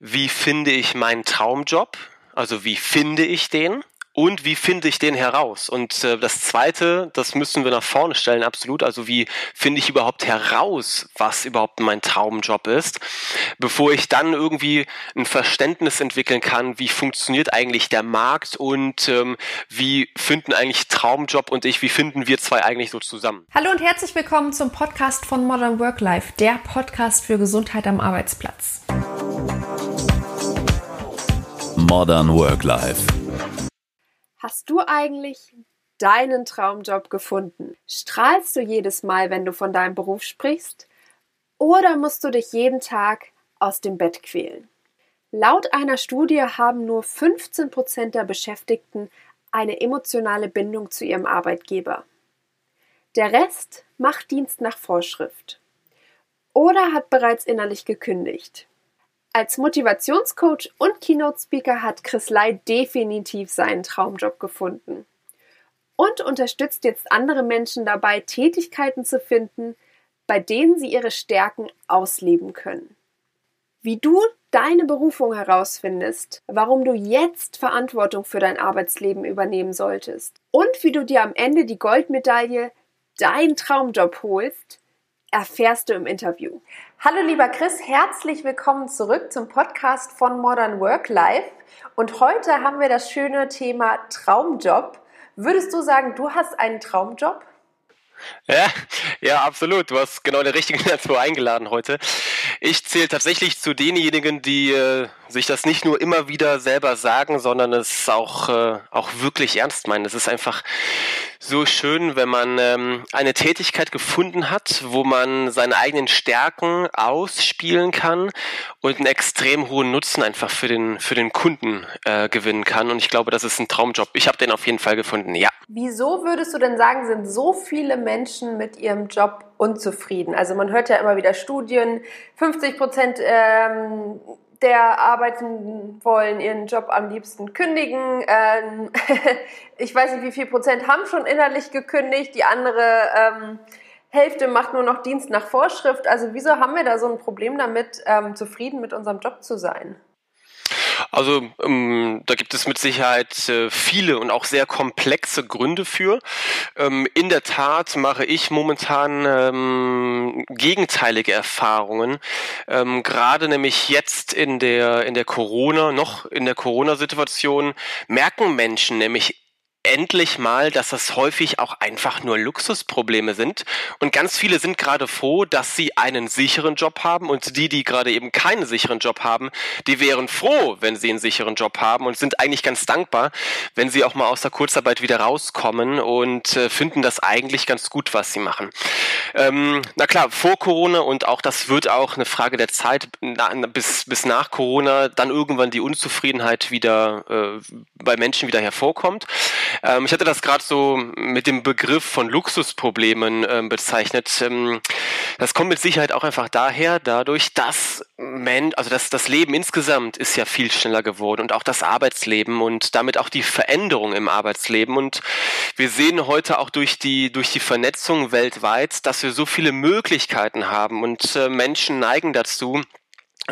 wie finde ich meinen Traumjob? Also wie finde ich den? Und wie finde ich den heraus? Und äh, das Zweite, das müssen wir nach vorne stellen, absolut. Also wie finde ich überhaupt heraus, was überhaupt mein Traumjob ist, bevor ich dann irgendwie ein Verständnis entwickeln kann, wie funktioniert eigentlich der Markt und ähm, wie finden eigentlich Traumjob und ich, wie finden wir zwei eigentlich so zusammen? Hallo und herzlich willkommen zum Podcast von Modern Work Life, der Podcast für Gesundheit am Arbeitsplatz. Modern Work Life Hast du eigentlich deinen Traumjob gefunden? Strahlst du jedes Mal, wenn du von deinem Beruf sprichst? Oder musst du dich jeden Tag aus dem Bett quälen? Laut einer Studie haben nur 15 Prozent der Beschäftigten eine emotionale Bindung zu ihrem Arbeitgeber. Der Rest macht Dienst nach Vorschrift oder hat bereits innerlich gekündigt. Als Motivationscoach und Keynote-Speaker hat Chris Lai definitiv seinen Traumjob gefunden und unterstützt jetzt andere Menschen dabei, Tätigkeiten zu finden, bei denen sie ihre Stärken ausleben können. Wie du deine Berufung herausfindest, warum du jetzt Verantwortung für dein Arbeitsleben übernehmen solltest und wie du dir am Ende die Goldmedaille dein Traumjob holst, erfährst du im Interview. Hallo lieber Chris, herzlich willkommen zurück zum Podcast von Modern Work Life. Und heute haben wir das schöne Thema Traumjob. Würdest du sagen, du hast einen Traumjob? Ja, ja, absolut. Du hast genau den richtigen dazu eingeladen heute. Ich zähle tatsächlich zu denjenigen, die äh, sich das nicht nur immer wieder selber sagen, sondern es auch, äh, auch wirklich ernst meinen. Es ist einfach so schön, wenn man ähm, eine Tätigkeit gefunden hat, wo man seine eigenen Stärken ausspielen kann und einen extrem hohen Nutzen einfach für den, für den Kunden äh, gewinnen kann. Und ich glaube, das ist ein Traumjob. Ich habe den auf jeden Fall gefunden, ja. Wieso würdest du denn sagen, sind so viele Menschen mit ihrem Job unzufrieden? Also man hört ja immer wieder Studien, 50 Prozent ähm, der arbeiten wollen ihren Job am liebsten kündigen. Ähm, ich weiß nicht, wie viel Prozent haben schon innerlich gekündigt. Die andere ähm, Hälfte macht nur noch Dienst nach Vorschrift. Also wieso haben wir da so ein Problem damit, ähm, zufrieden mit unserem Job zu sein? Also ähm, da gibt es mit Sicherheit äh, viele und auch sehr komplexe Gründe für. Ähm, in der Tat mache ich momentan ähm, gegenteilige Erfahrungen. Ähm, Gerade nämlich jetzt in der in der Corona, noch in der Corona-Situation merken Menschen nämlich endlich mal, dass das häufig auch einfach nur Luxusprobleme sind. Und ganz viele sind gerade froh, dass sie einen sicheren Job haben. Und die, die gerade eben keinen sicheren Job haben, die wären froh, wenn sie einen sicheren Job haben und sind eigentlich ganz dankbar, wenn sie auch mal aus der Kurzarbeit wieder rauskommen und äh, finden das eigentlich ganz gut, was sie machen. Ähm, na klar, vor Corona und auch das wird auch eine Frage der Zeit na, bis, bis nach Corona dann irgendwann die Unzufriedenheit wieder äh, bei Menschen wieder hervorkommt. Ähm, ich hatte das gerade so mit dem Begriff von Luxusproblemen ähm, bezeichnet. Ähm, das kommt mit Sicherheit auch einfach daher, dadurch, dass Men also das, das Leben insgesamt ist ja viel schneller geworden und auch das Arbeitsleben und damit auch die Veränderung im Arbeitsleben. Und wir sehen heute auch durch die, durch die Vernetzung weltweit, dass wir so viele Möglichkeiten haben und äh, Menschen neigen dazu,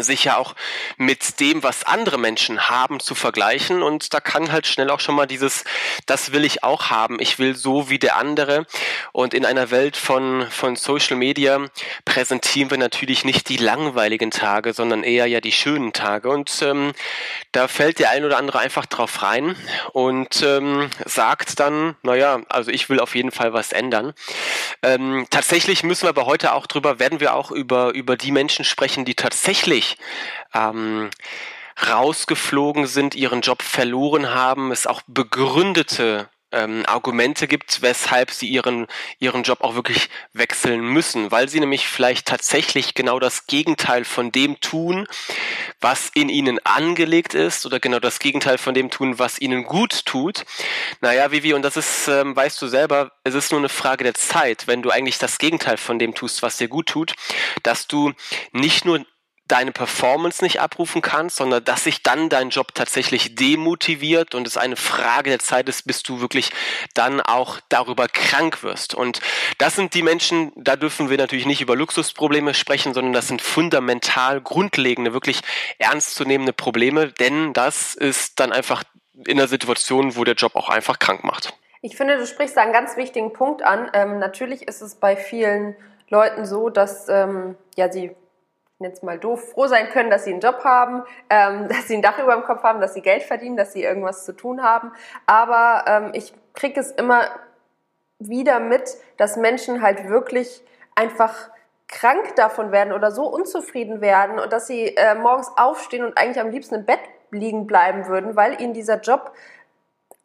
sich ja auch mit dem, was andere Menschen haben, zu vergleichen. Und da kann halt schnell auch schon mal dieses, das will ich auch haben, ich will so wie der andere. Und in einer Welt von, von Social Media präsentieren wir natürlich nicht die langweiligen Tage, sondern eher ja die schönen Tage. Und ähm, da fällt der ein oder andere einfach drauf rein und ähm, sagt dann, naja, also ich will auf jeden Fall was ändern. Ähm, tatsächlich müssen wir aber heute auch drüber, werden wir auch über, über die Menschen sprechen, die tatsächlich ähm, rausgeflogen sind, ihren Job verloren haben, es auch begründete ähm, Argumente gibt, weshalb sie ihren, ihren Job auch wirklich wechseln müssen, weil sie nämlich vielleicht tatsächlich genau das Gegenteil von dem tun, was in ihnen angelegt ist oder genau das Gegenteil von dem tun, was ihnen gut tut. Naja, Vivi, und das ist, ähm, weißt du selber, es ist nur eine Frage der Zeit, wenn du eigentlich das Gegenteil von dem tust, was dir gut tut, dass du nicht nur deine Performance nicht abrufen kannst, sondern dass sich dann dein Job tatsächlich demotiviert und es eine Frage der Zeit ist, bis du wirklich dann auch darüber krank wirst. Und das sind die Menschen, da dürfen wir natürlich nicht über Luxusprobleme sprechen, sondern das sind fundamental grundlegende, wirklich ernstzunehmende Probleme, denn das ist dann einfach in der Situation, wo der Job auch einfach krank macht. Ich finde, du sprichst da einen ganz wichtigen Punkt an. Ähm, natürlich ist es bei vielen Leuten so, dass ähm, ja sie jetzt mal doof, froh sein können, dass sie einen Job haben, ähm, dass sie ein Dach über dem Kopf haben, dass sie Geld verdienen, dass sie irgendwas zu tun haben. Aber ähm, ich kriege es immer wieder mit, dass Menschen halt wirklich einfach krank davon werden oder so unzufrieden werden und dass sie äh, morgens aufstehen und eigentlich am liebsten im Bett liegen bleiben würden, weil ihnen dieser Job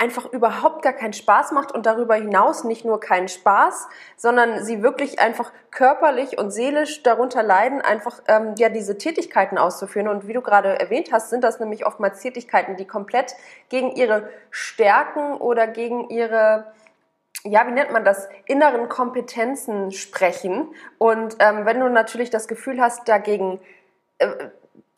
einfach überhaupt gar keinen Spaß macht und darüber hinaus nicht nur keinen Spaß, sondern sie wirklich einfach körperlich und seelisch darunter leiden, einfach ähm, ja diese Tätigkeiten auszuführen. Und wie du gerade erwähnt hast, sind das nämlich oftmals Tätigkeiten, die komplett gegen ihre Stärken oder gegen ihre ja, wie nennt man das, inneren Kompetenzen sprechen. Und ähm, wenn du natürlich das Gefühl hast, dagegen äh,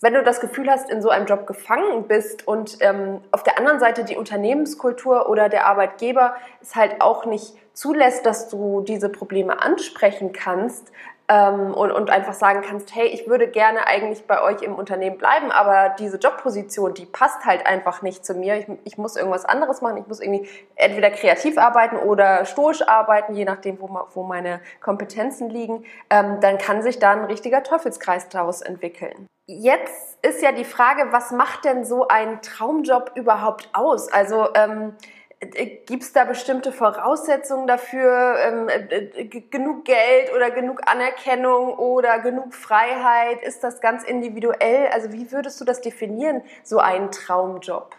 wenn du das Gefühl hast, in so einem Job gefangen bist und ähm, auf der anderen Seite die Unternehmenskultur oder der Arbeitgeber es halt auch nicht zulässt, dass du diese Probleme ansprechen kannst, ähm, und, und einfach sagen kannst, hey, ich würde gerne eigentlich bei euch im Unternehmen bleiben, aber diese Jobposition, die passt halt einfach nicht zu mir. Ich, ich muss irgendwas anderes machen, ich muss irgendwie entweder kreativ arbeiten oder stoisch arbeiten, je nachdem, wo, wo meine Kompetenzen liegen, ähm, dann kann sich da ein richtiger Teufelskreis daraus entwickeln. Jetzt ist ja die Frage, was macht denn so ein Traumjob überhaupt aus? Also ähm, äh, Gibt es da bestimmte Voraussetzungen dafür? Ähm, äh, äh, genug Geld oder genug Anerkennung oder genug Freiheit? Ist das ganz individuell? Also wie würdest du das definieren, so einen Traumjob?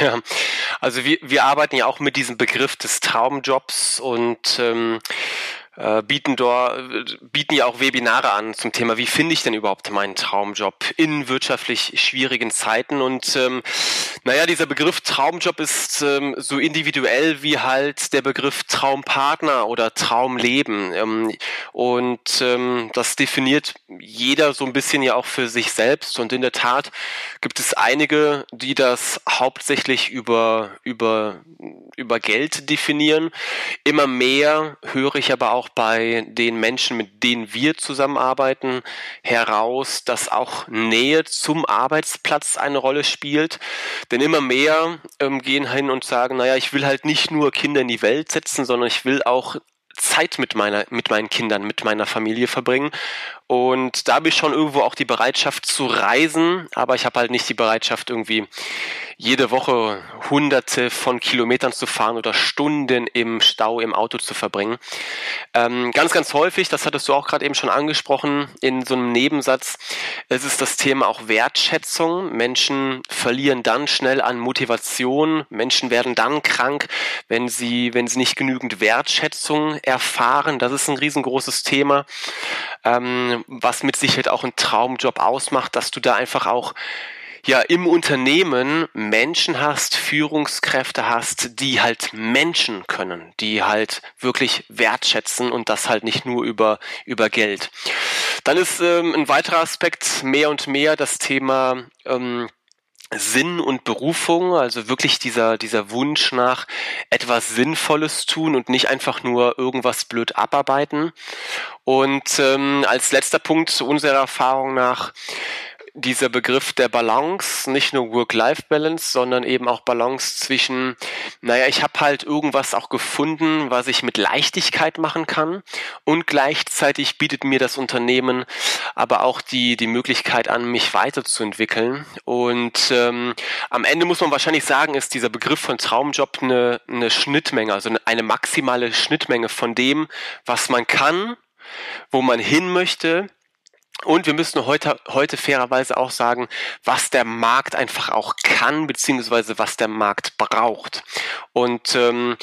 Ja, also wir, wir arbeiten ja auch mit diesem Begriff des Traumjobs und ähm, äh, bieten, dort, bieten ja auch Webinare an zum Thema, wie finde ich denn überhaupt meinen Traumjob in wirtschaftlich schwierigen Zeiten. Und ähm, naja, dieser Begriff Traumjob ist ähm, so individuell wie halt der Begriff Traumpartner oder Traumleben. Ähm, und ähm, das definiert jeder so ein bisschen ja auch für sich selbst. Und in der Tat gibt es einige, die das hauptsächlich über, über, über Geld definieren. Immer mehr höre ich aber auch bei den Menschen, mit denen wir zusammenarbeiten, heraus, dass auch Nähe zum Arbeitsplatz eine Rolle spielt. Denn immer mehr ähm, gehen hin und sagen, naja, ich will halt nicht nur Kinder in die Welt setzen, sondern ich will auch Zeit mit meiner, mit meinen Kindern, mit meiner Familie verbringen. Und da habe ich schon irgendwo auch die Bereitschaft zu reisen, aber ich habe halt nicht die Bereitschaft irgendwie jede Woche hunderte von Kilometern zu fahren oder Stunden im Stau im Auto zu verbringen. Ähm, ganz, ganz häufig, das hattest du auch gerade eben schon angesprochen, in so einem Nebensatz, es ist das Thema auch Wertschätzung. Menschen verlieren dann schnell an Motivation. Menschen werden dann krank, wenn sie, wenn sie nicht genügend Wertschätzung erfahren. Das ist ein riesengroßes Thema, ähm, was mit Sicherheit auch ein Traumjob ausmacht, dass du da einfach auch ja im Unternehmen Menschen hast, Führungskräfte hast, die halt Menschen können, die halt wirklich wertschätzen und das halt nicht nur über, über Geld. Dann ist ähm, ein weiterer Aspekt mehr und mehr das Thema ähm, Sinn und Berufung, also wirklich dieser, dieser Wunsch nach etwas Sinnvolles tun und nicht einfach nur irgendwas blöd abarbeiten. Und ähm, als letzter Punkt unserer Erfahrung nach dieser Begriff der Balance, nicht nur Work-Life-Balance, sondern eben auch Balance zwischen, naja, ich habe halt irgendwas auch gefunden, was ich mit Leichtigkeit machen kann und gleichzeitig bietet mir das Unternehmen aber auch die, die Möglichkeit an, mich weiterzuentwickeln. Und ähm, am Ende muss man wahrscheinlich sagen, ist dieser Begriff von Traumjob eine, eine Schnittmenge, also eine maximale Schnittmenge von dem, was man kann, wo man hin möchte, und wir müssen heute, heute fairerweise auch sagen, was der Markt einfach auch kann, beziehungsweise was der Markt braucht. Und ähm,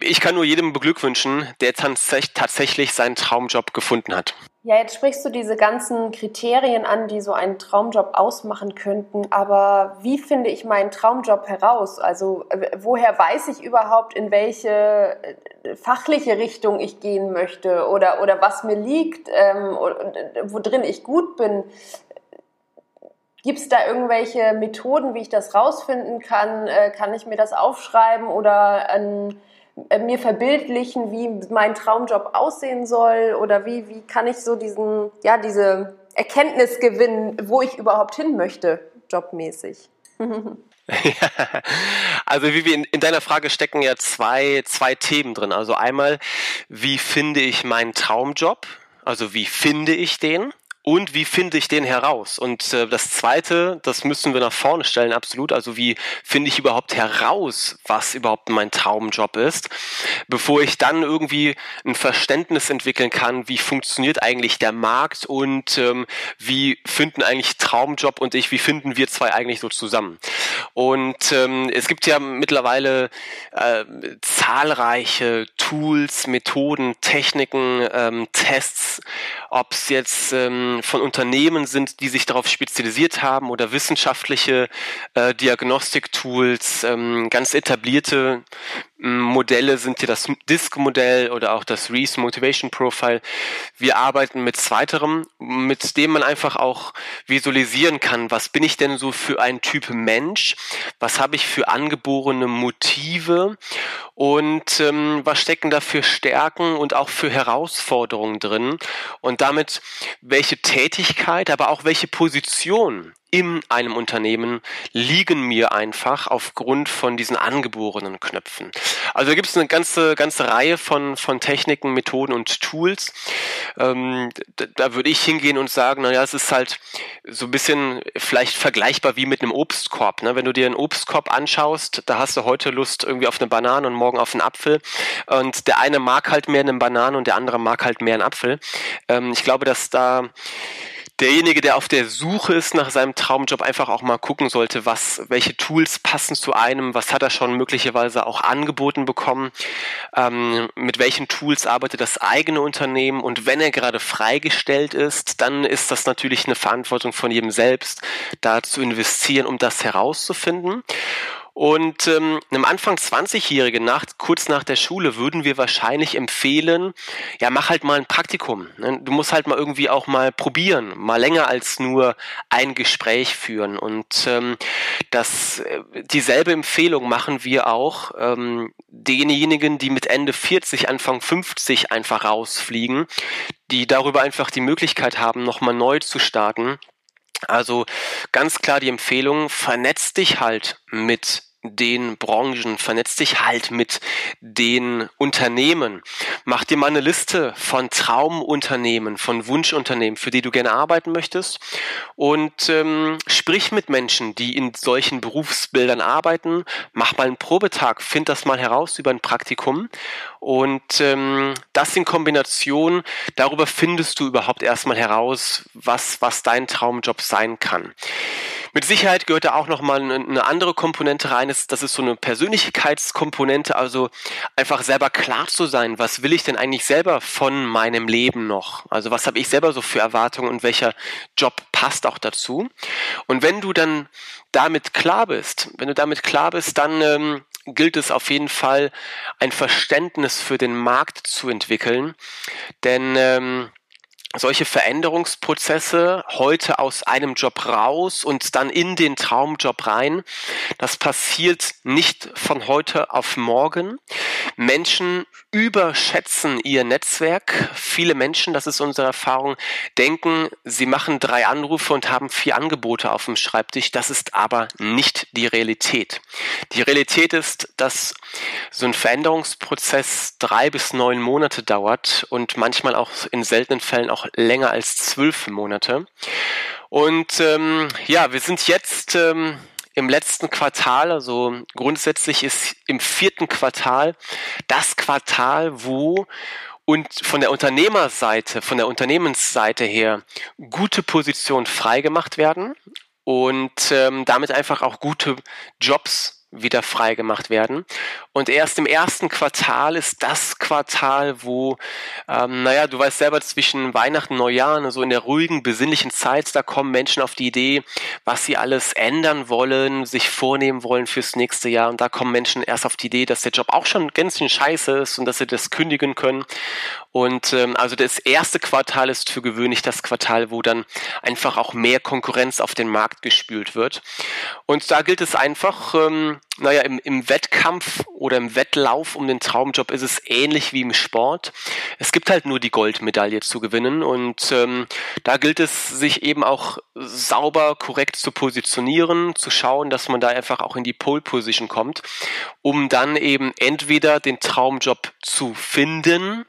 ich kann nur jedem beglückwünschen, der tatsächlich seinen Traumjob gefunden hat. Ja, jetzt sprichst du diese ganzen Kriterien an, die so einen Traumjob ausmachen könnten. Aber wie finde ich meinen Traumjob heraus? Also woher weiß ich überhaupt, in welche äh, fachliche Richtung ich gehen möchte oder, oder was mir liegt, ähm, wo drin ich gut bin? Gibt es da irgendwelche Methoden, wie ich das rausfinden kann? Äh, kann ich mir das aufschreiben oder ähm, äh, mir verbildlichen, wie mein Traumjob aussehen soll? Oder wie, wie kann ich so diesen, ja, diese Erkenntnis gewinnen, wo ich überhaupt hin möchte, jobmäßig? Ja, also wie wir in, in, deiner Frage stecken ja zwei, zwei Themen drin. Also einmal, wie finde ich meinen Traumjob? Also wie finde ich den? Und wie finde ich den heraus? Und äh, das Zweite, das müssen wir nach vorne stellen, absolut. Also wie finde ich überhaupt heraus, was überhaupt mein Traumjob ist, bevor ich dann irgendwie ein Verständnis entwickeln kann, wie funktioniert eigentlich der Markt und ähm, wie finden eigentlich Traumjob und ich, wie finden wir zwei eigentlich so zusammen? Und ähm, es gibt ja mittlerweile äh, zahlreiche Tools, Methoden, Techniken, ähm, Tests, ob es jetzt ähm, von Unternehmen sind, die sich darauf spezialisiert haben oder wissenschaftliche äh, Diagnostiktools, ähm, ganz etablierte Modelle sind hier das Disk-Modell oder auch das Reese Motivation Profile. Wir arbeiten mit zweiterem, mit dem man einfach auch visualisieren kann, was bin ich denn so für ein Typ Mensch, was habe ich für angeborene Motive? Und ähm, was stecken da für Stärken und auch für Herausforderungen drin? Und damit welche Tätigkeit, aber auch welche Position in einem Unternehmen liegen mir einfach aufgrund von diesen angeborenen Knöpfen. Also da gibt es eine ganze, ganze Reihe von, von Techniken, Methoden und Tools. Ähm, da, da würde ich hingehen und sagen, naja, es ist halt so ein bisschen vielleicht vergleichbar wie mit einem Obstkorb. Ne? Wenn du dir einen Obstkorb anschaust, da hast du heute Lust irgendwie auf eine Banane und morgen auf einen Apfel. Und der eine mag halt mehr eine Banane und der andere mag halt mehr einen Apfel. Ähm, ich glaube, dass da derjenige, der auf der Suche ist nach seinem Traumjob, einfach auch mal gucken sollte, was, welche Tools passen zu einem, was hat er schon möglicherweise auch angeboten bekommen, ähm, mit welchen Tools arbeitet das eigene Unternehmen und wenn er gerade freigestellt ist, dann ist das natürlich eine Verantwortung von jedem selbst, da zu investieren, um das herauszufinden. Und ähm, einem Anfang 20-Jährigen, nach, kurz nach der Schule, würden wir wahrscheinlich empfehlen, ja, mach halt mal ein Praktikum. Ne? Du musst halt mal irgendwie auch mal probieren, mal länger als nur ein Gespräch führen. Und ähm, das, äh, dieselbe Empfehlung machen wir auch ähm, denjenigen, die mit Ende 40, Anfang 50 einfach rausfliegen, die darüber einfach die Möglichkeit haben, nochmal neu zu starten also ganz klar die Empfehlung, vernetz dich halt mit den Branchen, vernetz dich halt mit den Unternehmen. Mach dir mal eine Liste von Traumunternehmen, von Wunschunternehmen, für die du gerne arbeiten möchtest und ähm, sprich mit Menschen, die in solchen Berufsbildern arbeiten. Mach mal einen Probetag, find das mal heraus über ein Praktikum und ähm, das in Kombination, darüber findest du überhaupt erstmal heraus, was, was dein Traumjob sein kann. Mit Sicherheit gehört da auch nochmal eine andere Komponente rein. Das ist so eine Persönlichkeitskomponente, also einfach selber klar zu sein, was will ich denn eigentlich selber von meinem Leben noch? Also was habe ich selber so für Erwartungen und welcher Job passt auch dazu? Und wenn du dann damit klar bist, wenn du damit klar bist, dann ähm, gilt es auf jeden Fall, ein Verständnis für den Markt zu entwickeln. Denn ähm, solche Veränderungsprozesse heute aus einem Job raus und dann in den Traumjob rein, das passiert nicht von heute auf morgen. Menschen überschätzen ihr Netzwerk. Viele Menschen, das ist unsere Erfahrung, denken, sie machen drei Anrufe und haben vier Angebote auf dem Schreibtisch. Das ist aber nicht die Realität. Die Realität ist, dass so ein Veränderungsprozess drei bis neun Monate dauert und manchmal auch in seltenen Fällen auch länger als zwölf Monate. Und ähm, ja, wir sind jetzt ähm, im letzten Quartal, also grundsätzlich ist im vierten Quartal das Quartal, wo und von der Unternehmerseite, von der Unternehmensseite her gute Positionen freigemacht werden und ähm, damit einfach auch gute Jobs wieder freigemacht werden. Und erst im ersten Quartal ist das Quartal, wo, ähm, naja, du weißt selber, zwischen Weihnachten und Neujahr, so also in der ruhigen, besinnlichen Zeit, da kommen Menschen auf die Idee, was sie alles ändern wollen, sich vornehmen wollen fürs nächste Jahr. Und da kommen Menschen erst auf die Idee, dass der Job auch schon ganz schön scheiße ist und dass sie das kündigen können. Und ähm, also das erste Quartal ist für gewöhnlich das Quartal, wo dann einfach auch mehr Konkurrenz auf den Markt gespült wird. Und da gilt es einfach, ähm, naja, im, im Wettkampf oder im Wettlauf um den Traumjob ist es ähnlich wie im Sport. Es gibt halt nur die Goldmedaille zu gewinnen und ähm, da gilt es, sich eben auch sauber, korrekt zu positionieren, zu schauen, dass man da einfach auch in die Pole Position kommt, um dann eben entweder den Traumjob zu finden,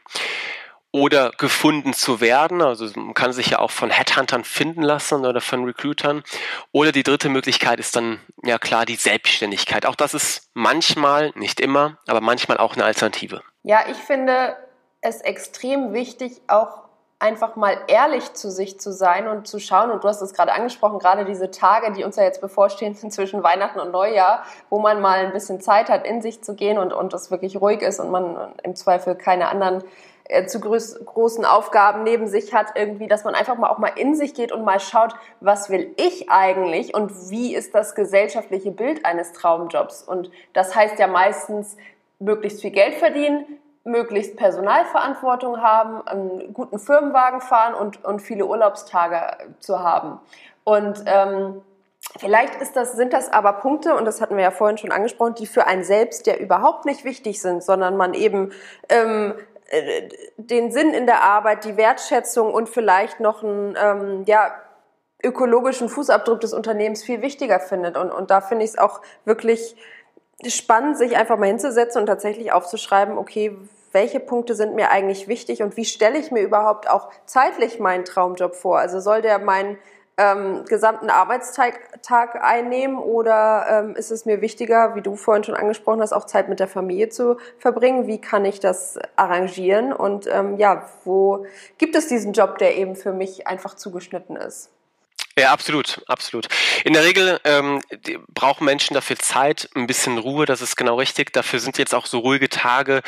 oder gefunden zu werden. Also man kann sich ja auch von Headhuntern finden lassen oder von Recruitern. Oder die dritte Möglichkeit ist dann ja klar die Selbstständigkeit. Auch das ist manchmal, nicht immer, aber manchmal auch eine Alternative. Ja, ich finde es extrem wichtig, auch einfach mal ehrlich zu sich zu sein und zu schauen. Und du hast es gerade angesprochen, gerade diese Tage, die uns ja jetzt bevorstehen zwischen Weihnachten und Neujahr, wo man mal ein bisschen Zeit hat, in sich zu gehen und, und es wirklich ruhig ist und man im Zweifel keine anderen zu groß, großen Aufgaben neben sich hat, irgendwie, dass man einfach mal auch mal in sich geht und mal schaut, was will ich eigentlich und wie ist das gesellschaftliche Bild eines Traumjobs? Und das heißt ja meistens möglichst viel Geld verdienen, möglichst Personalverantwortung haben, einen guten Firmenwagen fahren und, und viele Urlaubstage zu haben. Und ähm, Vielleicht ist das, sind das aber Punkte, und das hatten wir ja vorhin schon angesprochen, die für einen selbst ja überhaupt nicht wichtig sind, sondern man eben ähm, äh, den Sinn in der Arbeit, die Wertschätzung und vielleicht noch einen ähm, ja, ökologischen Fußabdruck des Unternehmens viel wichtiger findet. Und, und da finde ich es auch wirklich spannend, sich einfach mal hinzusetzen und tatsächlich aufzuschreiben, okay, welche Punkte sind mir eigentlich wichtig und wie stelle ich mir überhaupt auch zeitlich meinen Traumjob vor? Also soll der mein ähm, gesamten Arbeitstag Tag einnehmen oder ähm, ist es mir wichtiger, wie du vorhin schon angesprochen hast, auch Zeit mit der Familie zu verbringen? Wie kann ich das arrangieren? Und ähm, ja, wo gibt es diesen Job, der eben für mich einfach zugeschnitten ist? Ja, absolut, absolut. In der Regel ähm, brauchen Menschen dafür Zeit, ein bisschen Ruhe, das ist genau richtig. Dafür sind jetzt auch so ruhige Tage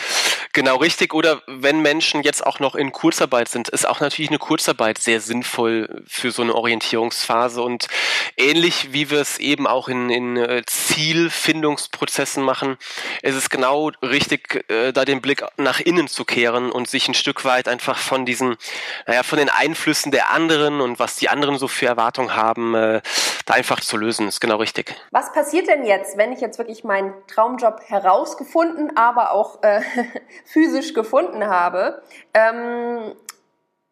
genau richtig. Oder wenn Menschen jetzt auch noch in Kurzarbeit sind, ist auch natürlich eine Kurzarbeit sehr sinnvoll für so eine Orientierungsphase. Und ähnlich wie wir es eben auch in, in äh, Zielfindungsprozessen machen, ist es genau richtig, äh, da den Blick nach innen zu kehren und sich ein Stück weit einfach von diesen, naja, von den Einflüssen der anderen und was die anderen so für Erwartungen Erwartung haben, äh, da einfach zu lösen. Ist genau richtig. Was passiert denn jetzt, wenn ich jetzt wirklich meinen Traumjob herausgefunden, aber auch äh, physisch gefunden habe? Ähm,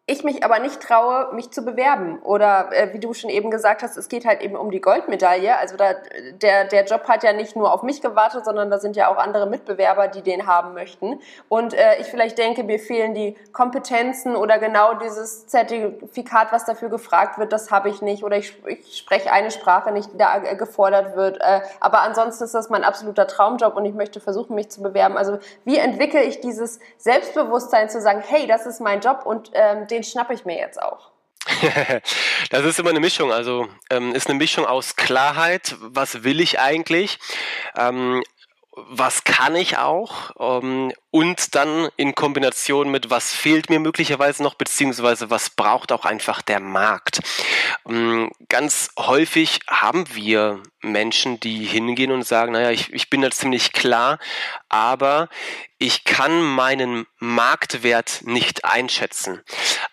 ich mich aber nicht traue, mich zu bewerben. Oder äh, wie du schon eben gesagt hast, es geht halt eben um die Goldmedaille. Also da, der, der Job hat ja nicht nur auf mich gewartet, sondern da sind ja auch andere Mitbewerber, die den haben möchten. Und äh, ich vielleicht denke, mir fehlen die Kompetenzen oder genau dieses Zertifikat, was dafür gefragt wird, das habe ich nicht. Oder ich, ich spreche eine Sprache nicht, die da äh, gefordert wird. Äh, aber ansonsten ist das mein absoluter Traumjob und ich möchte versuchen, mich zu bewerben. Also wie entwickle ich dieses Selbstbewusstsein zu sagen, hey, das ist mein Job und ähm, den schnappe ich mir jetzt auch. das ist immer eine Mischung. Also ähm, ist eine Mischung aus Klarheit, was will ich eigentlich, ähm, was kann ich auch ähm, und dann in Kombination mit, was fehlt mir möglicherweise noch, beziehungsweise was braucht auch einfach der Markt. Ähm, ganz häufig haben wir Menschen, die hingehen und sagen, naja, ich, ich bin da ziemlich klar, aber ich kann meinen Marktwert nicht einschätzen.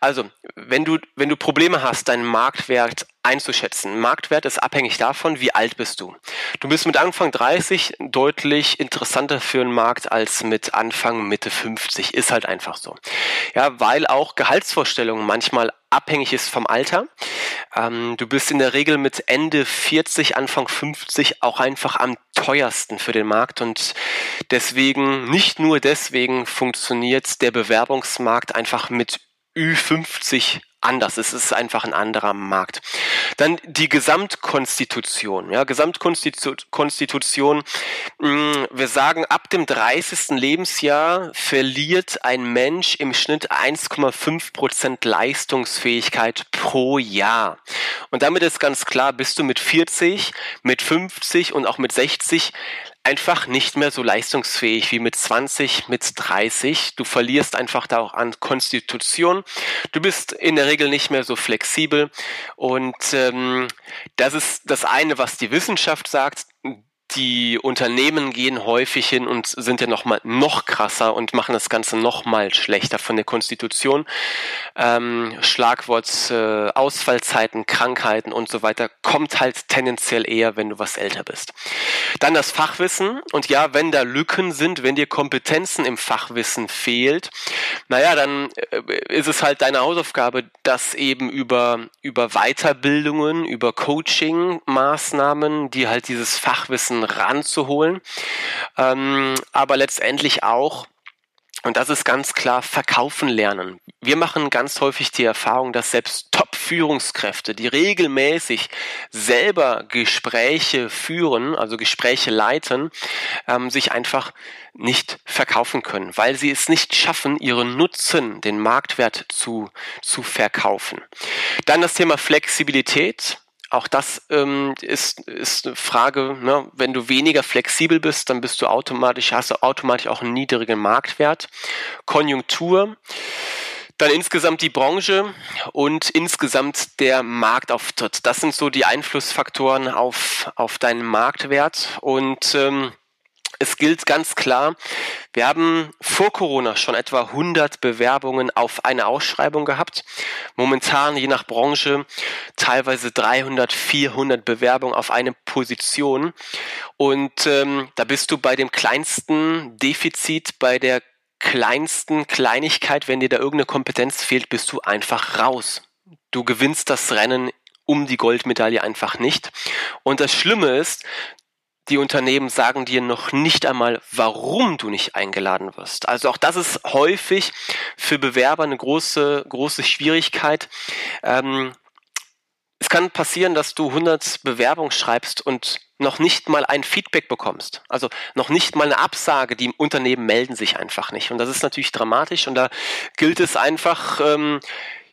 Also, wenn du, wenn du Probleme hast, deinen Marktwert einzuschätzen. Marktwert ist abhängig davon, wie alt bist du. Du bist mit Anfang 30 deutlich interessanter für einen Markt als mit Anfang Mitte 50. Ist halt einfach so. Ja, weil auch Gehaltsvorstellungen manchmal abhängig ist vom Alter. Ähm, du bist in der Regel mit Ende 40, Anfang 50 auch einfach am teuersten für den Markt und deswegen, nicht nur deswegen funktioniert der Bewerbungsmarkt einfach mit Ü50 anders. Es ist einfach ein anderer Markt. Dann die Gesamtkonstitution. Ja, Gesamtkonstitution. Mm, wir sagen, ab dem 30. Lebensjahr verliert ein Mensch im Schnitt 1,5 Prozent Leistungsfähigkeit pro Jahr. Und damit ist ganz klar, bist du mit 40, mit 50 und auch mit 60 einfach nicht mehr so leistungsfähig wie mit 20, mit 30. Du verlierst einfach da auch an Konstitution. Du bist in der Regel nicht mehr so flexibel. Und ähm, das ist das eine, was die Wissenschaft sagt die Unternehmen gehen häufig hin und sind ja noch mal noch krasser und machen das Ganze noch mal schlechter von der Konstitution. Ähm, Schlagwort äh, Ausfallzeiten, Krankheiten und so weiter kommt halt tendenziell eher, wenn du was älter bist. Dann das Fachwissen und ja, wenn da Lücken sind, wenn dir Kompetenzen im Fachwissen fehlt, naja, dann äh, ist es halt deine Hausaufgabe, das eben über über Weiterbildungen, über Coaching-Maßnahmen, die halt dieses Fachwissen ranzuholen. Ähm, aber letztendlich auch, und das ist ganz klar, verkaufen lernen. Wir machen ganz häufig die Erfahrung, dass selbst Top-Führungskräfte, die regelmäßig selber Gespräche führen, also Gespräche leiten, ähm, sich einfach nicht verkaufen können, weil sie es nicht schaffen, ihren Nutzen, den Marktwert zu, zu verkaufen. Dann das Thema Flexibilität. Auch das ähm, ist, ist eine Frage, ne? wenn du weniger flexibel bist, dann bist du automatisch, hast du automatisch auch einen niedrigen Marktwert. Konjunktur, dann insgesamt die Branche und insgesamt der Marktauftritt. Das sind so die Einflussfaktoren auf, auf deinen Marktwert und ähm, es gilt ganz klar, wir haben vor Corona schon etwa 100 Bewerbungen auf eine Ausschreibung gehabt. Momentan, je nach Branche, teilweise 300, 400 Bewerbungen auf eine Position. Und ähm, da bist du bei dem kleinsten Defizit, bei der kleinsten Kleinigkeit, wenn dir da irgendeine Kompetenz fehlt, bist du einfach raus. Du gewinnst das Rennen um die Goldmedaille einfach nicht. Und das Schlimme ist, die Unternehmen sagen dir noch nicht einmal, warum du nicht eingeladen wirst. Also auch das ist häufig für Bewerber eine große, große Schwierigkeit. Ähm, es kann passieren, dass du 100 Bewerbungen schreibst und noch nicht mal ein Feedback bekommst. Also noch nicht mal eine Absage. Die Unternehmen melden sich einfach nicht. Und das ist natürlich dramatisch. Und da gilt es einfach, ähm,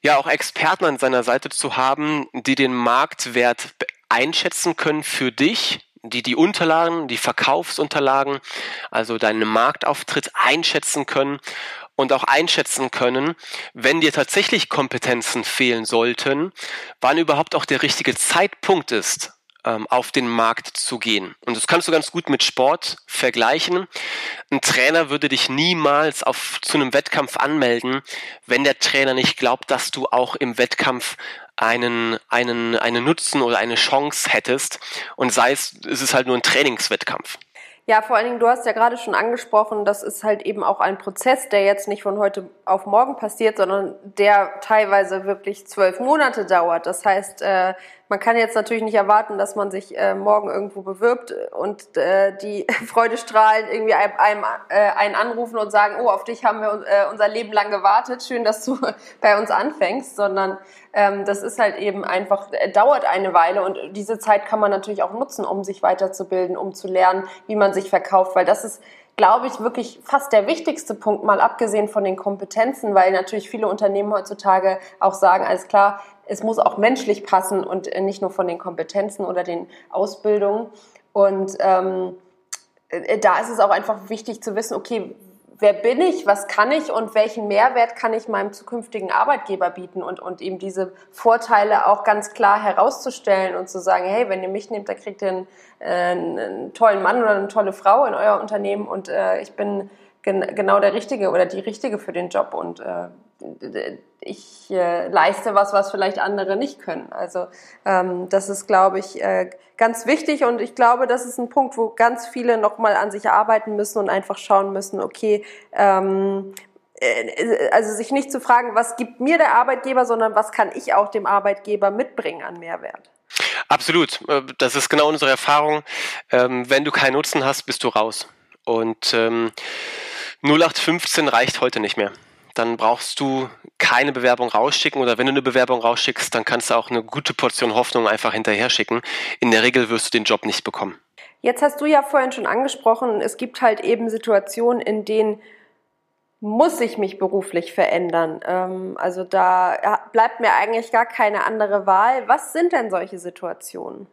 ja, auch Experten an seiner Seite zu haben, die den Marktwert einschätzen können für dich, die die Unterlagen, die Verkaufsunterlagen, also deinen Marktauftritt einschätzen können und auch einschätzen können, wenn dir tatsächlich Kompetenzen fehlen sollten, wann überhaupt auch der richtige Zeitpunkt ist, ähm, auf den Markt zu gehen. Und das kannst du ganz gut mit Sport vergleichen. Ein Trainer würde dich niemals auf, zu einem Wettkampf anmelden, wenn der Trainer nicht glaubt, dass du auch im Wettkampf einen, einen, einen Nutzen oder eine Chance hättest. Und sei es, es ist halt nur ein Trainingswettkampf. Ja, vor allen Dingen, du hast ja gerade schon angesprochen, das ist halt eben auch ein Prozess, der jetzt nicht von heute auf morgen passiert, sondern der teilweise wirklich zwölf Monate dauert. Das heißt, äh, man kann jetzt natürlich nicht erwarten, dass man sich äh, morgen irgendwo bewirbt und äh, die Freude strahlen, irgendwie einem, einem äh, einen anrufen und sagen, oh, auf dich haben wir äh, unser Leben lang gewartet, schön, dass du bei uns anfängst, sondern ähm, das ist halt eben einfach, äh, dauert eine Weile und diese Zeit kann man natürlich auch nutzen, um sich weiterzubilden, um zu lernen, wie man sich verkauft, weil das ist glaube ich, wirklich fast der wichtigste Punkt, mal abgesehen von den Kompetenzen, weil natürlich viele Unternehmen heutzutage auch sagen, alles klar, es muss auch menschlich passen und äh, nicht nur von den Kompetenzen oder den Ausbildungen. Und ähm, äh, da ist es auch einfach wichtig zu wissen, okay, wer bin ich, was kann ich und welchen Mehrwert kann ich meinem zukünftigen Arbeitgeber bieten? Und, und ihm diese Vorteile auch ganz klar herauszustellen und zu sagen, hey, wenn ihr mich nehmt, dann kriegt ihr einen, äh, einen tollen Mann oder eine tolle Frau in euer Unternehmen. Und äh, ich bin gen genau der Richtige oder die Richtige für den Job. Und äh, ich äh, leiste was, was vielleicht andere nicht können. Also ähm, das ist, glaube ich, äh, ganz wichtig und ich glaube, das ist ein Punkt, wo ganz viele nochmal an sich arbeiten müssen und einfach schauen müssen, okay, ähm, äh, also sich nicht zu fragen, was gibt mir der Arbeitgeber, sondern was kann ich auch dem Arbeitgeber mitbringen an Mehrwert. Absolut, äh, das ist genau unsere Erfahrung. Ähm, wenn du keinen Nutzen hast, bist du raus. Und ähm, 0815 reicht heute nicht mehr dann brauchst du keine Bewerbung rausschicken oder wenn du eine Bewerbung rausschickst, dann kannst du auch eine gute Portion Hoffnung einfach hinterher schicken. In der Regel wirst du den Job nicht bekommen. Jetzt hast du ja vorhin schon angesprochen, es gibt halt eben Situationen, in denen muss ich mich beruflich verändern. Ähm, also da bleibt mir eigentlich gar keine andere Wahl. Was sind denn solche Situationen?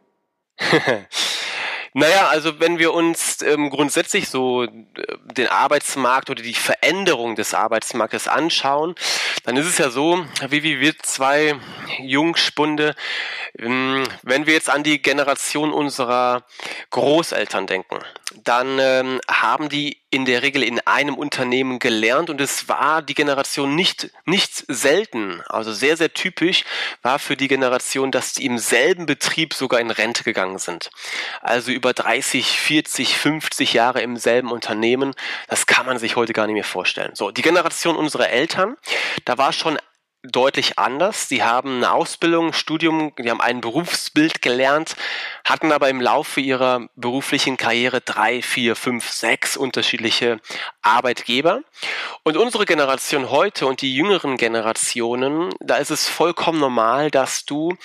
Naja, also wenn wir uns ähm, grundsätzlich so äh, den Arbeitsmarkt oder die Veränderung des Arbeitsmarktes anschauen, dann ist es ja so, wie, wie wir zwei Jungspunde, ähm, wenn wir jetzt an die Generation unserer Großeltern denken, dann ähm, haben die in der Regel in einem Unternehmen gelernt und es war die Generation nicht, nicht selten, also sehr, sehr typisch war für die Generation, dass die im selben Betrieb sogar in Rente gegangen sind. Also über 30, 40, 50 Jahre im selben Unternehmen, das kann man sich heute gar nicht mehr vorstellen. So, die Generation unserer Eltern, da war schon deutlich anders. Sie haben eine Ausbildung, ein Studium, die haben ein Berufsbild gelernt, hatten aber im Laufe ihrer beruflichen Karriere drei, vier, fünf, sechs unterschiedliche Arbeitgeber. Und unsere Generation heute und die jüngeren Generationen, da ist es vollkommen normal, dass du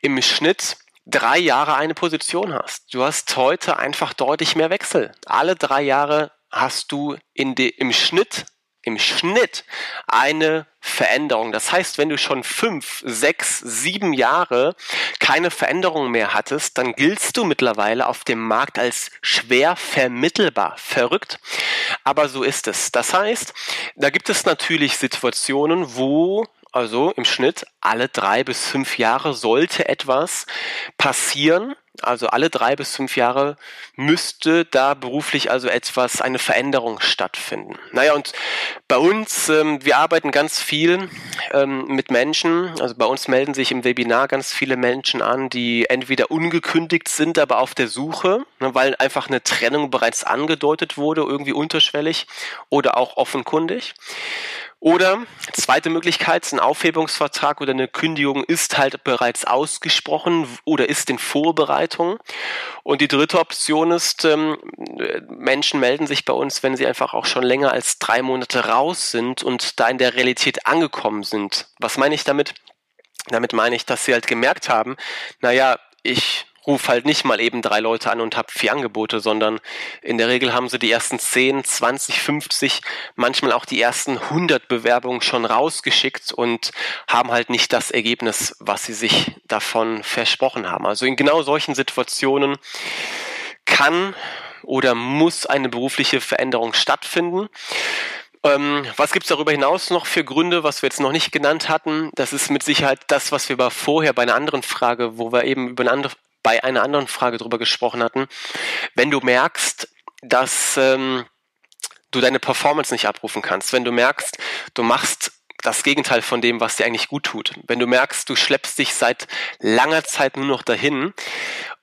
im Schnitt drei Jahre eine Position hast. Du hast heute einfach deutlich mehr Wechsel. Alle drei Jahre hast du in de, im Schnitt im Schnitt eine Veränderung. Das heißt, wenn du schon fünf, sechs, sieben Jahre keine Veränderung mehr hattest, dann giltst du mittlerweile auf dem Markt als schwer vermittelbar. Verrückt. Aber so ist es. Das heißt, da gibt es natürlich Situationen, wo also im Schnitt alle drei bis fünf Jahre sollte etwas passieren, also alle drei bis fünf Jahre müsste da beruflich also etwas, eine Veränderung stattfinden. Naja, und bei uns, ähm, wir arbeiten ganz viel ähm, mit Menschen, also bei uns melden sich im Webinar ganz viele Menschen an, die entweder ungekündigt sind, aber auf der Suche, ne, weil einfach eine Trennung bereits angedeutet wurde, irgendwie unterschwellig oder auch offenkundig. Oder zweite Möglichkeit, ein Aufhebungsvertrag oder eine Kündigung ist halt bereits ausgesprochen oder ist in Vorbereitung. Und die dritte Option ist, ähm, Menschen melden sich bei uns, wenn sie einfach auch schon länger als drei Monate raus sind und da in der Realität angekommen sind. Was meine ich damit? Damit meine ich, dass sie halt gemerkt haben, naja, ich ruf halt nicht mal eben drei Leute an und habe vier Angebote, sondern in der Regel haben sie die ersten 10, 20, 50, manchmal auch die ersten 100 Bewerbungen schon rausgeschickt und haben halt nicht das Ergebnis, was sie sich davon versprochen haben. Also in genau solchen Situationen kann oder muss eine berufliche Veränderung stattfinden. Ähm, was gibt's darüber hinaus noch für Gründe, was wir jetzt noch nicht genannt hatten? Das ist mit Sicherheit das, was wir aber vorher bei einer anderen Frage, wo wir eben über eine andere, bei einer anderen Frage drüber gesprochen hatten, wenn du merkst, dass ähm, du deine Performance nicht abrufen kannst, wenn du merkst, du machst das Gegenteil von dem, was dir eigentlich gut tut. Wenn du merkst, du schleppst dich seit langer Zeit nur noch dahin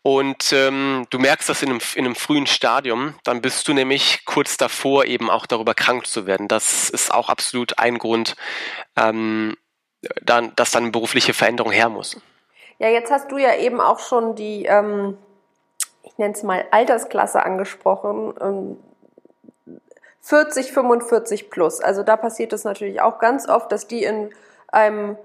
und ähm, du merkst das in einem, in einem frühen Stadium, dann bist du nämlich kurz davor, eben auch darüber krank zu werden. Das ist auch absolut ein Grund, ähm, dann, dass dann berufliche Veränderung her muss. Ja, jetzt hast du ja eben auch schon die, ähm, ich nenne es mal Altersklasse angesprochen. Ähm, 40, 45 plus. Also da passiert es natürlich auch ganz oft, dass die in einem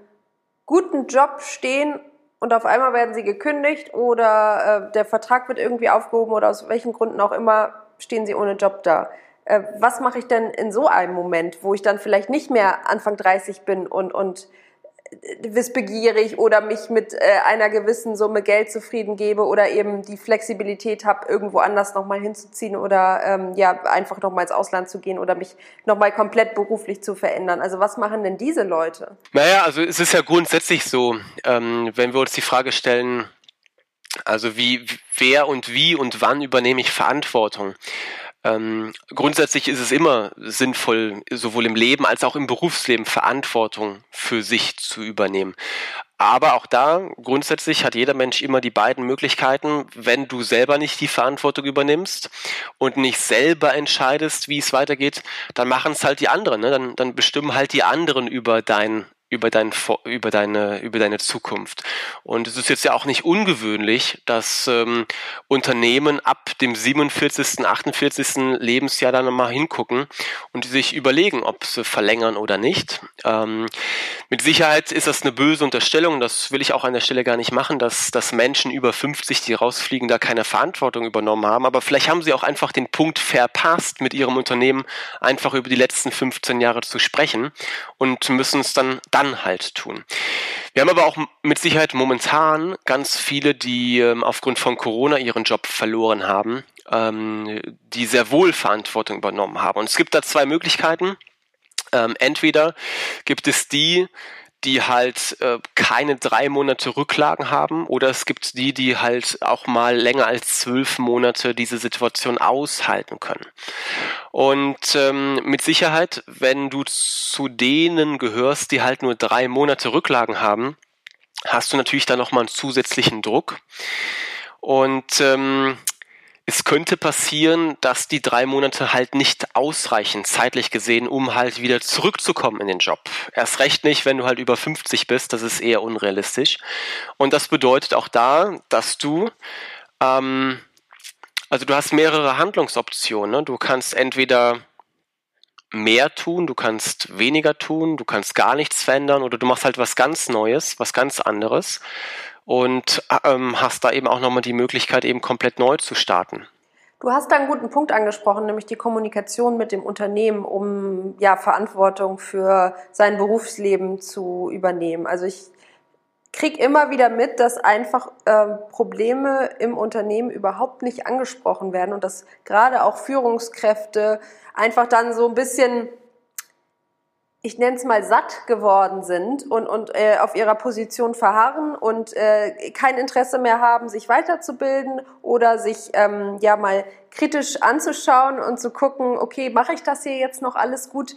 guten Job stehen und auf einmal werden sie gekündigt oder äh, der Vertrag wird irgendwie aufgehoben oder aus welchen Gründen auch immer stehen sie ohne Job da. Äh, was mache ich denn in so einem Moment, wo ich dann vielleicht nicht mehr Anfang 30 bin und, und wissbegierig oder mich mit äh, einer gewissen Summe Geld zufrieden gebe oder eben die Flexibilität habe, irgendwo anders nochmal hinzuziehen oder ähm, ja einfach nochmal ins Ausland zu gehen oder mich nochmal komplett beruflich zu verändern. Also was machen denn diese Leute? Naja, also es ist ja grundsätzlich so, ähm, wenn wir uns die Frage stellen, also wie, wer und wie und wann übernehme ich Verantwortung? Ähm, grundsätzlich ist es immer sinnvoll, sowohl im Leben als auch im Berufsleben Verantwortung für sich zu übernehmen. Aber auch da, grundsätzlich hat jeder Mensch immer die beiden Möglichkeiten, wenn du selber nicht die Verantwortung übernimmst und nicht selber entscheidest, wie es weitergeht, dann machen es halt die anderen. Ne? Dann, dann bestimmen halt die anderen über dein über, dein, über, deine, über deine Zukunft. Und es ist jetzt ja auch nicht ungewöhnlich, dass ähm, Unternehmen ab dem 47., 48. Lebensjahr dann mal hingucken und sich überlegen, ob sie verlängern oder nicht. Ähm, mit Sicherheit ist das eine böse Unterstellung, das will ich auch an der Stelle gar nicht machen, dass, dass Menschen über 50, die rausfliegen, da keine Verantwortung übernommen haben. Aber vielleicht haben sie auch einfach den Punkt verpasst, mit ihrem Unternehmen einfach über die letzten 15 Jahre zu sprechen und müssen es dann, dann dann halt tun. Wir haben aber auch mit Sicherheit momentan ganz viele, die ähm, aufgrund von Corona ihren Job verloren haben, ähm, die sehr wohl Verantwortung übernommen haben. Und es gibt da zwei Möglichkeiten. Ähm, entweder gibt es die, die halt äh, keine drei Monate Rücklagen haben oder es gibt die, die halt auch mal länger als zwölf Monate diese Situation aushalten können. Und ähm, mit Sicherheit, wenn du zu denen gehörst, die halt nur drei Monate Rücklagen haben, hast du natürlich da nochmal einen zusätzlichen Druck. Und ähm, es könnte passieren, dass die drei Monate halt nicht ausreichen, zeitlich gesehen, um halt wieder zurückzukommen in den Job. Erst recht nicht, wenn du halt über 50 bist, das ist eher unrealistisch. Und das bedeutet auch da, dass du, ähm, also du hast mehrere Handlungsoptionen. Ne? Du kannst entweder mehr tun, du kannst weniger tun, du kannst gar nichts verändern oder du machst halt was ganz Neues, was ganz anderes und ähm, hast da eben auch nochmal die Möglichkeit, eben komplett neu zu starten. Du hast da einen guten Punkt angesprochen, nämlich die Kommunikation mit dem Unternehmen, um ja Verantwortung für sein Berufsleben zu übernehmen. Also ich kriege immer wieder mit, dass einfach äh, Probleme im Unternehmen überhaupt nicht angesprochen werden und dass gerade auch Führungskräfte einfach dann so ein bisschen ich nenne es mal satt geworden sind und, und äh, auf ihrer Position verharren und äh, kein Interesse mehr haben, sich weiterzubilden oder sich ähm, ja mal kritisch anzuschauen und zu gucken, okay, mache ich das hier jetzt noch alles gut?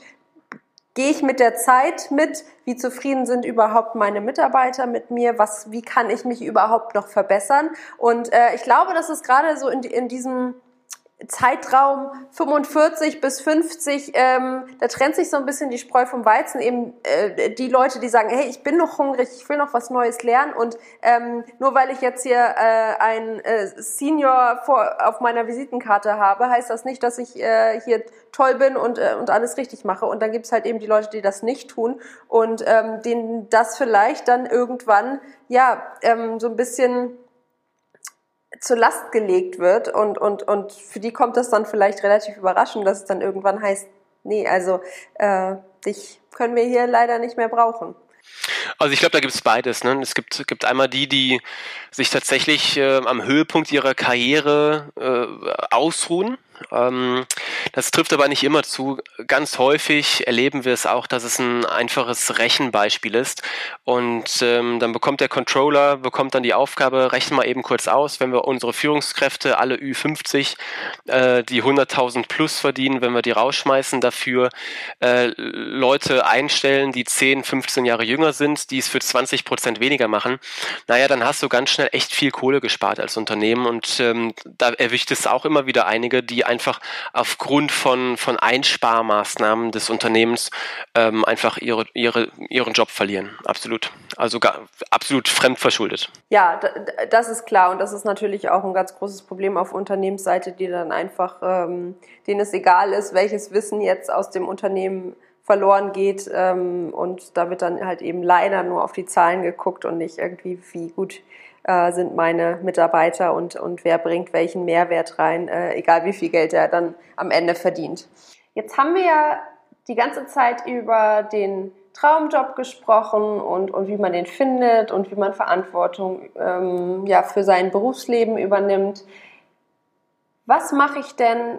Gehe ich mit der Zeit mit? Wie zufrieden sind überhaupt meine Mitarbeiter mit mir? Was, wie kann ich mich überhaupt noch verbessern? Und äh, ich glaube, dass es gerade so in, in diesem Zeitraum 45 bis 50, ähm, da trennt sich so ein bisschen die Spreu vom Weizen. Eben äh, die Leute, die sagen, hey, ich bin noch hungrig, ich will noch was Neues lernen und ähm, nur weil ich jetzt hier äh, ein äh, Senior vor, auf meiner Visitenkarte habe, heißt das nicht, dass ich äh, hier toll bin und, äh, und alles richtig mache. Und dann gibt's halt eben die Leute, die das nicht tun und ähm, denen das vielleicht dann irgendwann ja ähm, so ein bisschen zur Last gelegt wird und, und, und für die kommt das dann vielleicht relativ überraschend, dass es dann irgendwann heißt, nee, also äh, dich können wir hier leider nicht mehr brauchen. Also ich glaube, da gibt es beides. Ne? Es gibt, gibt einmal die, die sich tatsächlich äh, am Höhepunkt ihrer Karriere äh, ausruhen ähm, das trifft aber nicht immer zu. Ganz häufig erleben wir es auch, dass es ein einfaches Rechenbeispiel ist. Und ähm, dann bekommt der Controller, bekommt dann die Aufgabe, rechnen mal eben kurz aus, wenn wir unsere Führungskräfte, alle Ü50, äh, die 100.000 plus verdienen, wenn wir die rausschmeißen, dafür äh, Leute einstellen, die 10, 15 Jahre jünger sind, die es für 20 Prozent weniger machen, naja, dann hast du ganz schnell echt viel Kohle gespart als Unternehmen. Und ähm, da erwischt es auch immer wieder einige, die einfach aufgrund von, von Einsparmaßnahmen des Unternehmens ähm, einfach ihre, ihre, ihren Job verlieren. Absolut. Also gar, absolut fremdverschuldet. Ja, das ist klar. Und das ist natürlich auch ein ganz großes Problem auf Unternehmensseite, die dann einfach, ähm, denen es egal ist, welches Wissen jetzt aus dem Unternehmen verloren geht. Ähm, und da wird dann halt eben leider nur auf die Zahlen geguckt und nicht irgendwie, wie gut äh, sind meine Mitarbeiter und, und wer bringt welchen Mehrwert rein, äh, egal wie viel Geld er dann am Ende verdient. Jetzt haben wir ja die ganze Zeit über den Traumjob gesprochen und, und wie man den findet und wie man Verantwortung ähm, ja, für sein Berufsleben übernimmt. Was mache ich denn,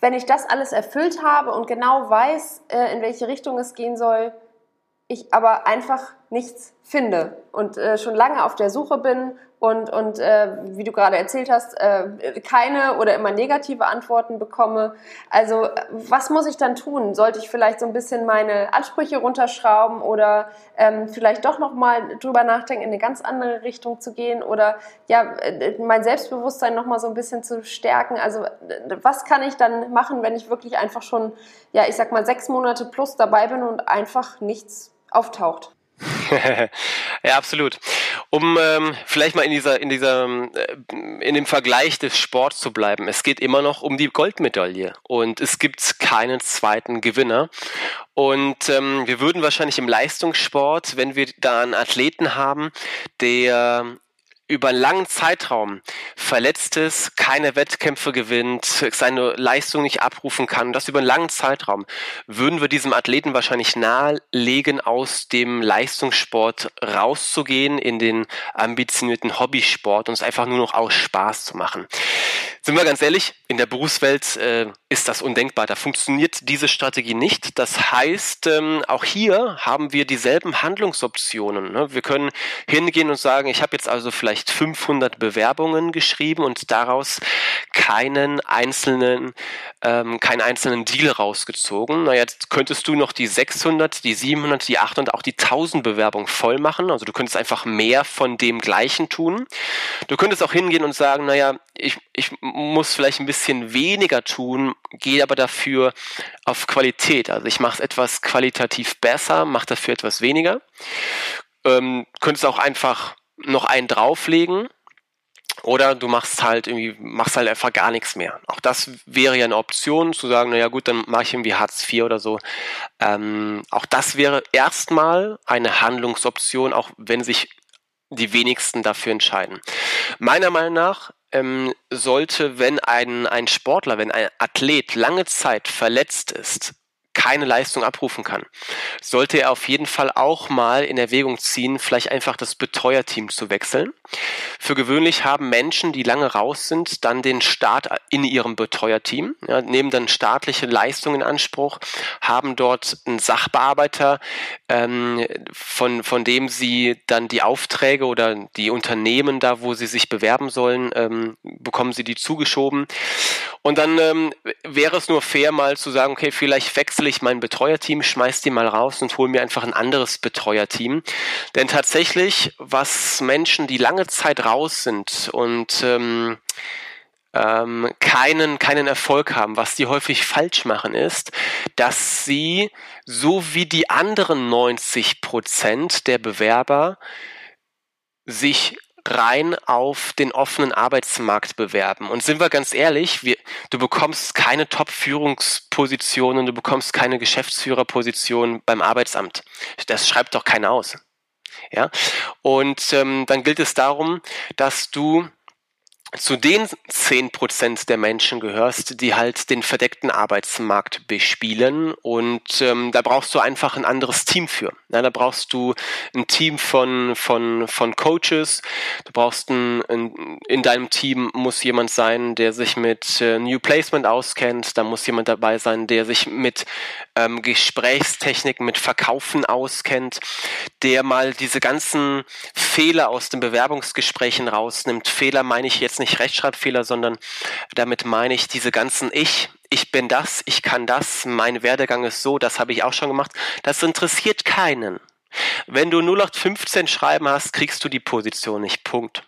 wenn ich das alles erfüllt habe und genau weiß, äh, in welche Richtung es gehen soll, ich aber einfach nichts finde und äh, schon lange auf der Suche bin und, und äh, wie du gerade erzählt hast, äh, keine oder immer negative Antworten bekomme. Also was muss ich dann tun? Sollte ich vielleicht so ein bisschen meine Ansprüche runterschrauben oder ähm, vielleicht doch nochmal drüber nachdenken, in eine ganz andere Richtung zu gehen oder ja, äh, mein Selbstbewusstsein nochmal so ein bisschen zu stärken? Also was kann ich dann machen, wenn ich wirklich einfach schon, ja, ich sag mal, sechs Monate plus dabei bin und einfach nichts auftaucht? ja, absolut. Um ähm, vielleicht mal in dieser, in dieser, äh, in dem Vergleich des Sports zu bleiben. Es geht immer noch um die Goldmedaille und es gibt keinen zweiten Gewinner. Und ähm, wir würden wahrscheinlich im Leistungssport, wenn wir da einen Athleten haben, der über einen langen Zeitraum verletzt ist, keine Wettkämpfe gewinnt, seine Leistung nicht abrufen kann, das über einen langen Zeitraum, würden wir diesem Athleten wahrscheinlich nahelegen, aus dem Leistungssport rauszugehen in den ambitionierten Hobbysport und es einfach nur noch aus Spaß zu machen. Sind wir ganz ehrlich, in der Berufswelt äh, ist das undenkbar. Da funktioniert diese Strategie nicht. Das heißt, ähm, auch hier haben wir dieselben Handlungsoptionen. Ne? Wir können hingehen und sagen, ich habe jetzt also vielleicht 500 Bewerbungen geschrieben und daraus keinen einzelnen, ähm, keinen einzelnen Deal rausgezogen. Na, jetzt könntest du noch die 600, die 700, die 800, auch die 1000 Bewerbungen voll machen. Also du könntest einfach mehr von dem Gleichen tun. Du könntest auch hingehen und sagen, naja, ich, ich muss vielleicht ein bisschen weniger tun, gehe aber dafür auf Qualität. Also ich mache es etwas qualitativ besser, mache dafür etwas weniger. Ähm, könntest auch einfach noch einen drauflegen. Oder du machst halt irgendwie, machst halt einfach gar nichts mehr. Auch das wäre ja eine Option, zu sagen, naja gut, dann mache ich irgendwie Hartz IV oder so. Ähm, auch das wäre erstmal eine Handlungsoption, auch wenn sich die wenigsten dafür entscheiden. Meiner Meinung nach ähm, sollte, wenn ein, ein Sportler, wenn ein Athlet lange Zeit verletzt ist, keine Leistung abrufen kann, sollte er auf jeden Fall auch mal in Erwägung ziehen, vielleicht einfach das Betreuerteam zu wechseln. Für gewöhnlich haben Menschen, die lange raus sind, dann den Start in ihrem Betreuerteam, ja, nehmen dann staatliche Leistungen in Anspruch, haben dort einen Sachbearbeiter, ähm, von, von dem sie dann die Aufträge oder die Unternehmen da, wo sie sich bewerben sollen, ähm, bekommen sie die zugeschoben. Und dann ähm, wäre es nur fair, mal zu sagen, okay, vielleicht wechsle ich mein Betreuerteam, schmeiß die mal raus und hole mir einfach ein anderes Betreuerteam. Denn tatsächlich, was Menschen, die lange Zeit raus sind und ähm, ähm, keinen, keinen Erfolg haben. Was die häufig falsch machen, ist, dass sie so wie die anderen 90 Prozent der Bewerber sich rein auf den offenen Arbeitsmarkt bewerben. Und sind wir ganz ehrlich, wir, du bekommst keine Top-Führungspositionen, du bekommst keine Geschäftsführerposition beim Arbeitsamt. Das schreibt doch keiner aus. Ja? Und ähm, dann gilt es darum, dass du zu den zehn Prozent der Menschen gehörst, die halt den verdeckten Arbeitsmarkt bespielen und ähm, da brauchst du einfach ein anderes Team für. Ja, da brauchst du ein Team von, von, von Coaches, du brauchst ein, ein, in deinem Team muss jemand sein, der sich mit äh, New Placement auskennt, da muss jemand dabei sein, der sich mit ähm, Gesprächstechniken, mit Verkaufen auskennt, der mal diese ganzen Fehler aus den Bewerbungsgesprächen rausnimmt. Fehler meine ich jetzt nicht Rechtschreibfehler, sondern damit meine ich diese ganzen Ich, ich bin das, ich kann das, mein Werdegang ist so, das habe ich auch schon gemacht. Das interessiert keinen. Wenn du 0815 schreiben hast, kriegst du die Position nicht. Punkt.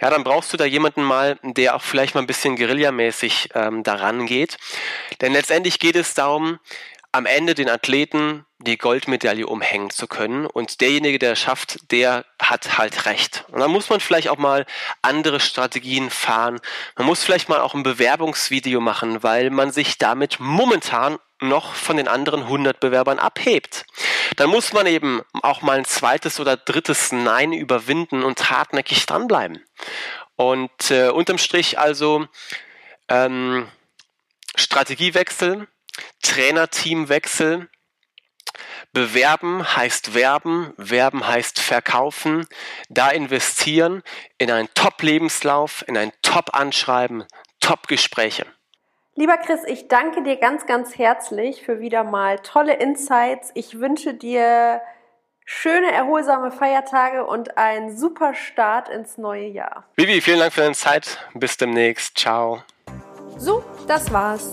Ja, dann brauchst du da jemanden mal, der auch vielleicht mal ein bisschen guerillamäßig ähm, daran geht. Denn letztendlich geht es darum, am Ende den Athleten die Goldmedaille umhängen zu können. Und derjenige, der es schafft, der hat halt recht. Und dann muss man vielleicht auch mal andere Strategien fahren. Man muss vielleicht mal auch ein Bewerbungsvideo machen, weil man sich damit momentan noch von den anderen 100 Bewerbern abhebt. Dann muss man eben auch mal ein zweites oder drittes Nein überwinden und hartnäckig dranbleiben. Und äh, unterm Strich also ähm, Strategiewechsel, Trainerteamwechsel. Bewerben heißt werben, werben heißt verkaufen, da investieren in einen Top-Lebenslauf, in ein Top-Anschreiben, Top-Gespräche. Lieber Chris, ich danke dir ganz, ganz herzlich für wieder mal tolle Insights. Ich wünsche dir schöne, erholsame Feiertage und einen super Start ins neue Jahr. Vivi, vielen Dank für deine Zeit. Bis demnächst. Ciao. So, das war's.